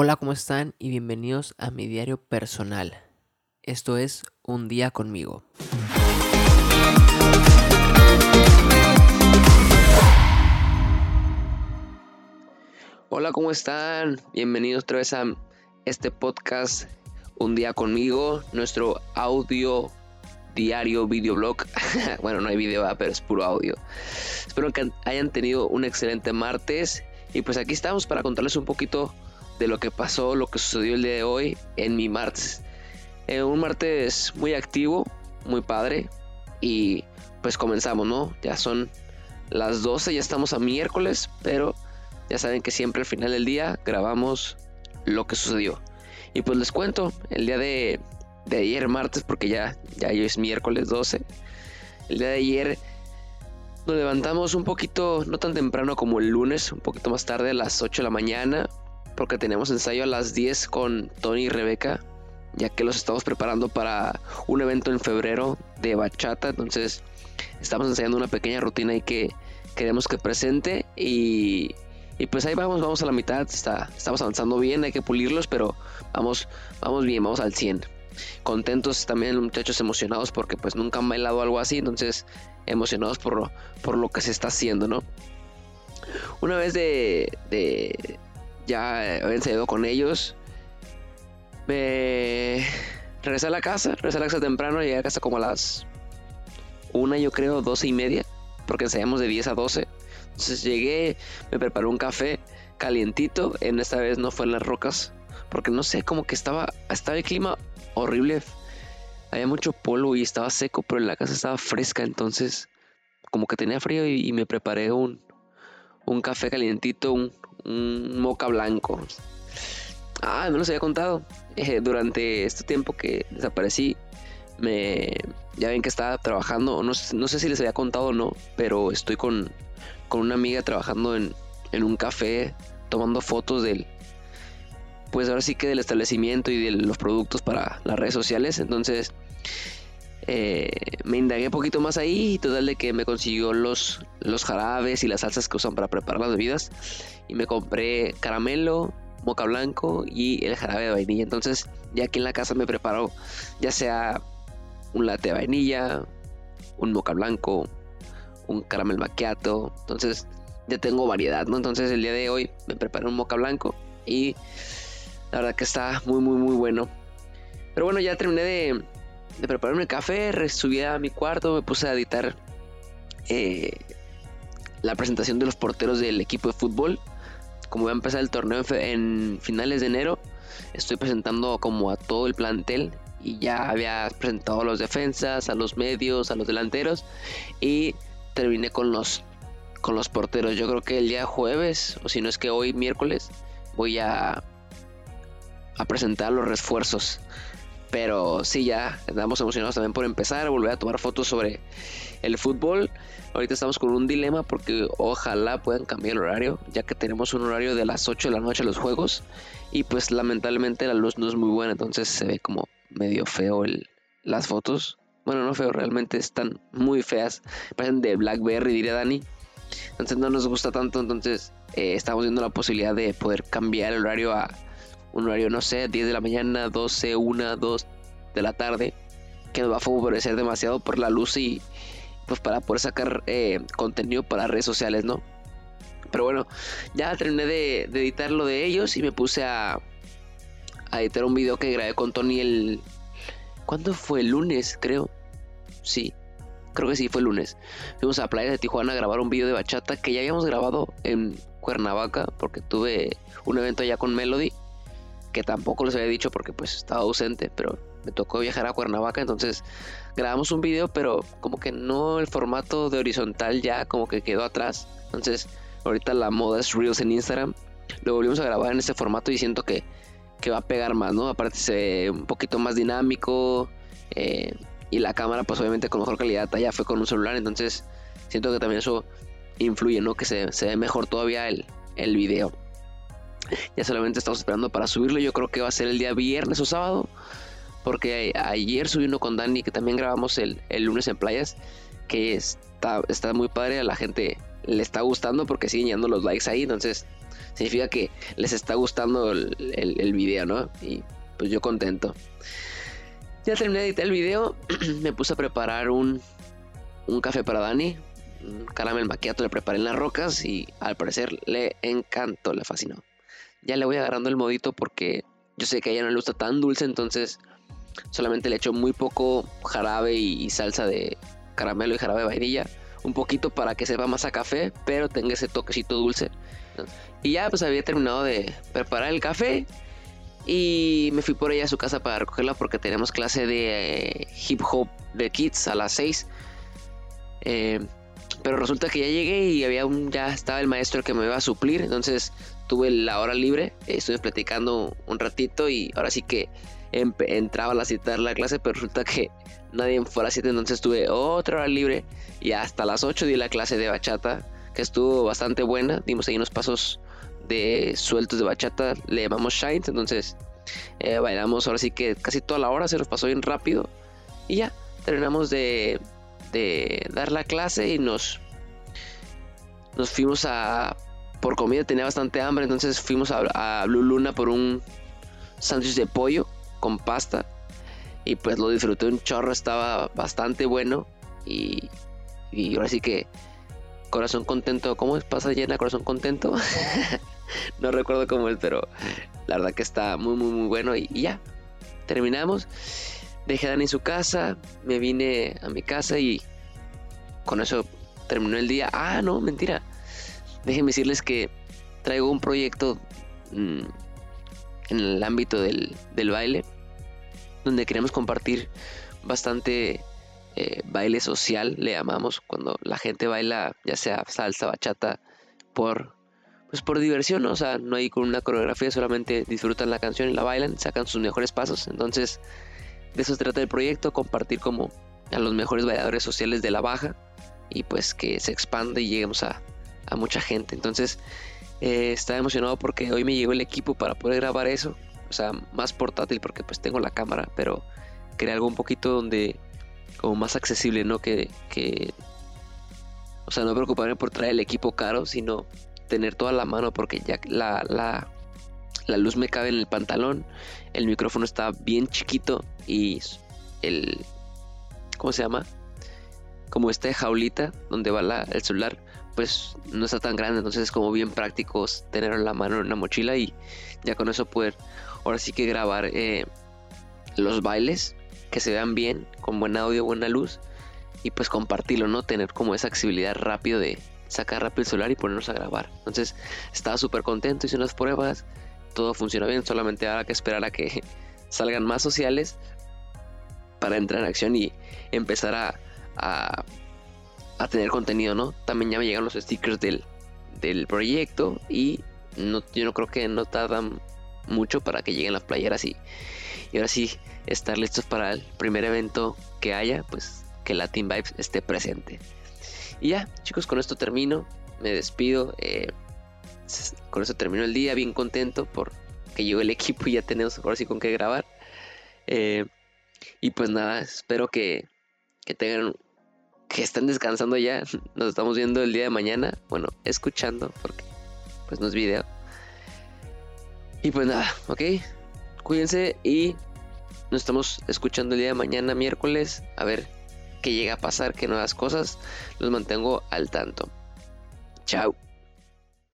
Hola, ¿cómo están? Y bienvenidos a mi diario personal. Esto es Un día conmigo. Hola, ¿cómo están? Bienvenidos otra vez a este podcast Un día conmigo, nuestro audio diario videoblog. bueno, no hay video, pero es puro audio. Espero que hayan tenido un excelente martes y pues aquí estamos para contarles un poquito de lo que pasó, lo que sucedió el día de hoy en mi martes. Eh, un martes muy activo, muy padre. Y pues comenzamos, ¿no? Ya son las 12, ya estamos a miércoles, pero ya saben que siempre al final del día grabamos lo que sucedió. Y pues les cuento, el día de, de ayer martes, porque ya, ya hoy es miércoles 12, el día de ayer nos levantamos un poquito, no tan temprano como el lunes, un poquito más tarde, a las 8 de la mañana porque tenemos ensayo a las 10 con Tony y Rebeca, ya que los estamos preparando para un evento en febrero de bachata, entonces estamos ensayando una pequeña rutina y que queremos que presente y, pues ahí vamos, vamos a la mitad, está, estamos avanzando bien, hay que pulirlos, pero vamos, vamos bien, vamos al 100. Contentos también muchachos emocionados porque pues nunca han bailado algo así, entonces emocionados por, por lo que se está haciendo, ¿no? Una vez de, ya había ensayado con ellos. Me regresé a la casa, regresé a la casa temprano, llegué a casa como a las una, yo creo, doce y media, porque ensayamos de 10 a 12. Entonces llegué, me preparé un café calientito, en esta vez no fue en las rocas, porque no sé, como que estaba, estaba el clima horrible, había mucho polvo y estaba seco, pero la casa estaba fresca, entonces como que tenía frío y, me preparé un, un café calientito, un, un moca blanco. Ah, no les había contado. Eh, durante este tiempo que desaparecí, me ya ven que estaba trabajando, no, no, sé si les había contado o no, pero estoy con, con una amiga trabajando en, en, un café, tomando fotos del, pues ahora sí que del establecimiento y de los productos para las redes sociales. Entonces, eh, me indagué un poquito más ahí y total de que me consiguió los, los jarabes y las salsas que usan para preparar las bebidas y me compré caramelo, moca blanco y el jarabe de vainilla. Entonces ya aquí en la casa me preparo ya sea un latte de vainilla, un moca blanco, un caramel macchiato. Entonces ya tengo variedad, ¿no? Entonces el día de hoy me preparé un moca blanco y la verdad que está muy muy muy bueno. Pero bueno, ya terminé de, de prepararme el café, subí a mi cuarto, me puse a editar eh, la presentación de los porteros del equipo de fútbol. Como voy a empezar el torneo en finales de enero, estoy presentando como a todo el plantel y ya había presentado a los defensas, a los medios, a los delanteros y terminé con los con los porteros. Yo creo que el día jueves o si no es que hoy miércoles voy a a presentar los refuerzos pero sí, ya estamos emocionados también por empezar a volver a tomar fotos sobre el fútbol. Ahorita estamos con un dilema porque ojalá puedan cambiar el horario, ya que tenemos un horario de las 8 de la noche los juegos. Y pues lamentablemente la luz no es muy buena, entonces se ve como medio feo el, las fotos. Bueno, no feo, realmente están muy feas. Parecen de Blackberry, diría Dani. Entonces no nos gusta tanto, entonces eh, estamos viendo la posibilidad de poder cambiar el horario a un horario, no sé, 10 de la mañana, 12, 1, 2 de la tarde, que nos va a favorecer demasiado por la luz y pues para poder sacar eh, contenido para redes sociales, ¿no? Pero bueno, ya terminé de, editar lo de ellos y me puse a, a editar un video que grabé con Tony el... ¿Cuándo fue? El lunes, creo. Sí, creo que sí, fue el lunes. Fuimos a la playa de Tijuana a grabar un video de bachata que ya habíamos grabado en Cuernavaca porque tuve un evento allá con Melody que tampoco les había dicho porque pues estaba ausente, pero me tocó viajar a Cuernavaca, entonces grabamos un video, pero como que no el formato de horizontal ya como que quedó atrás. Entonces, ahorita la moda es Reels en Instagram. Lo volvimos a grabar en este formato y siento que, que va a pegar más, ¿no? Aparte se un poquito más dinámico eh, y la cámara pues obviamente con mejor calidad allá fue con un celular, entonces siento que también eso influye, ¿no? Que se, se ve mejor todavía el, el video. Ya solamente estamos esperando para subirlo. Yo creo que va a ser el día viernes o sábado. Porque ayer subí uno con Dani que también grabamos el, lunes en playas. Que está, está muy padre. A la gente le está gustando porque siguen llegando los likes ahí. Entonces significa que les está gustando el, el, video, ¿no? Y pues yo contento. Ya terminé de editar el video, me puse a preparar un, un café para Dani, un caramel maquiato le preparé en las rocas y al parecer le encantó, le fascinó. Ya le voy agarrando el modito porque yo sé que a ella no le gusta tan dulce, entonces solamente le echo muy poco jarabe y salsa de caramelo y jarabe de vainilla un poquito para que sepa más a café, pero tenga ese toquecito dulce. Y ya pues había terminado de preparar el café y me fui por ella a su casa para recogerla porque tenemos clase de eh, hip hop de kids a las 6. Eh, pero resulta que ya llegué y había un, ya estaba el maestro que me iba a suplir, entonces tuve la hora libre, estuve platicando un ratito y ahora sí que entraba a la la clase, pero resulta que nadie fue a las 7, entonces tuve otra hora libre y hasta las 8 di la clase de bachata, que estuvo bastante buena, dimos ahí unos pasos de sueltos de bachata, le llamamos shines, entonces eh, bailamos ahora sí que casi toda la hora, se nos pasó bien rápido y ya, terminamos de, de dar la clase y nos, nos fuimos a... Por comida tenía bastante hambre, entonces fuimos a, Blue Luna por un sándwich de pollo con pasta. Y pues lo disfruté un chorro, estaba bastante bueno. Y, y ahora sí que corazón contento. ¿Cómo es? ¿Pasa llena corazón contento? no recuerdo cómo es, pero la verdad que está muy, muy, muy bueno. Y, ya, terminamos. Dejé a Dani en su casa, me vine a mi casa y con eso terminó el día. Ah, no, mentira. Déjenme decirles que traigo un proyecto mm, en el ámbito del, baile, donde queremos compartir bastante eh, baile social, le llamamos, cuando la gente baila ya sea salsa, bachata, por, pues por diversión, o sea, no hay con una coreografía, solamente disfrutan la canción y la bailan, sacan sus mejores pasos, entonces de eso se trata el proyecto, compartir como a los mejores bailadores sociales de la baja y pues que se expande y lleguemos a, a mucha gente, entonces eh, estaba emocionado porque hoy me llegó el equipo para poder grabar eso. O sea, más portátil porque pues tengo la cámara, pero quería algo un poquito donde como más accesible, ¿no? Que, que o sea, no preocuparme por traer el equipo caro, sino tener toda la mano porque ya la, la, la luz me cabe en el pantalón, el micrófono está bien chiquito y el, ¿cómo se llama? Como esta jaulita donde va la, el celular pues no está tan grande, entonces es como bien práctico tener en la mano en una mochila y ya con eso poder ahora sí que grabar eh, los bailes que se vean bien, con buen audio, buena luz y pues compartirlo, ¿no? Tener como esa accesibilidad rápido de sacar rápido el celular y ponernos a grabar. Entonces estaba súper contento, hice unas pruebas, todo funciona bien, solamente ahora que esperar a que salgan más sociales para entrar en acción y empezar a a tener contenido, ¿no? También ya me llegan los stickers del, del proyecto y no, yo no creo que no tardan mucho para que lleguen las playeras y, y ahora sí estar listos para el primer evento que haya, pues que la Team Vibes esté presente. Y ya, chicos, con esto termino, me despido. Eh, con esto termino el día, bien contento por que llegó el equipo y ya tenemos ahora sí con qué grabar. Eh, y pues nada, espero que, que tengan que están descansando ya. Nos estamos viendo el día de mañana. Bueno, escuchando, porque pues no es video. Y pues nada, ok. Cuídense y nos estamos escuchando el día de mañana, miércoles. A ver qué llega a pasar, qué nuevas cosas. Los mantengo al tanto. Chao.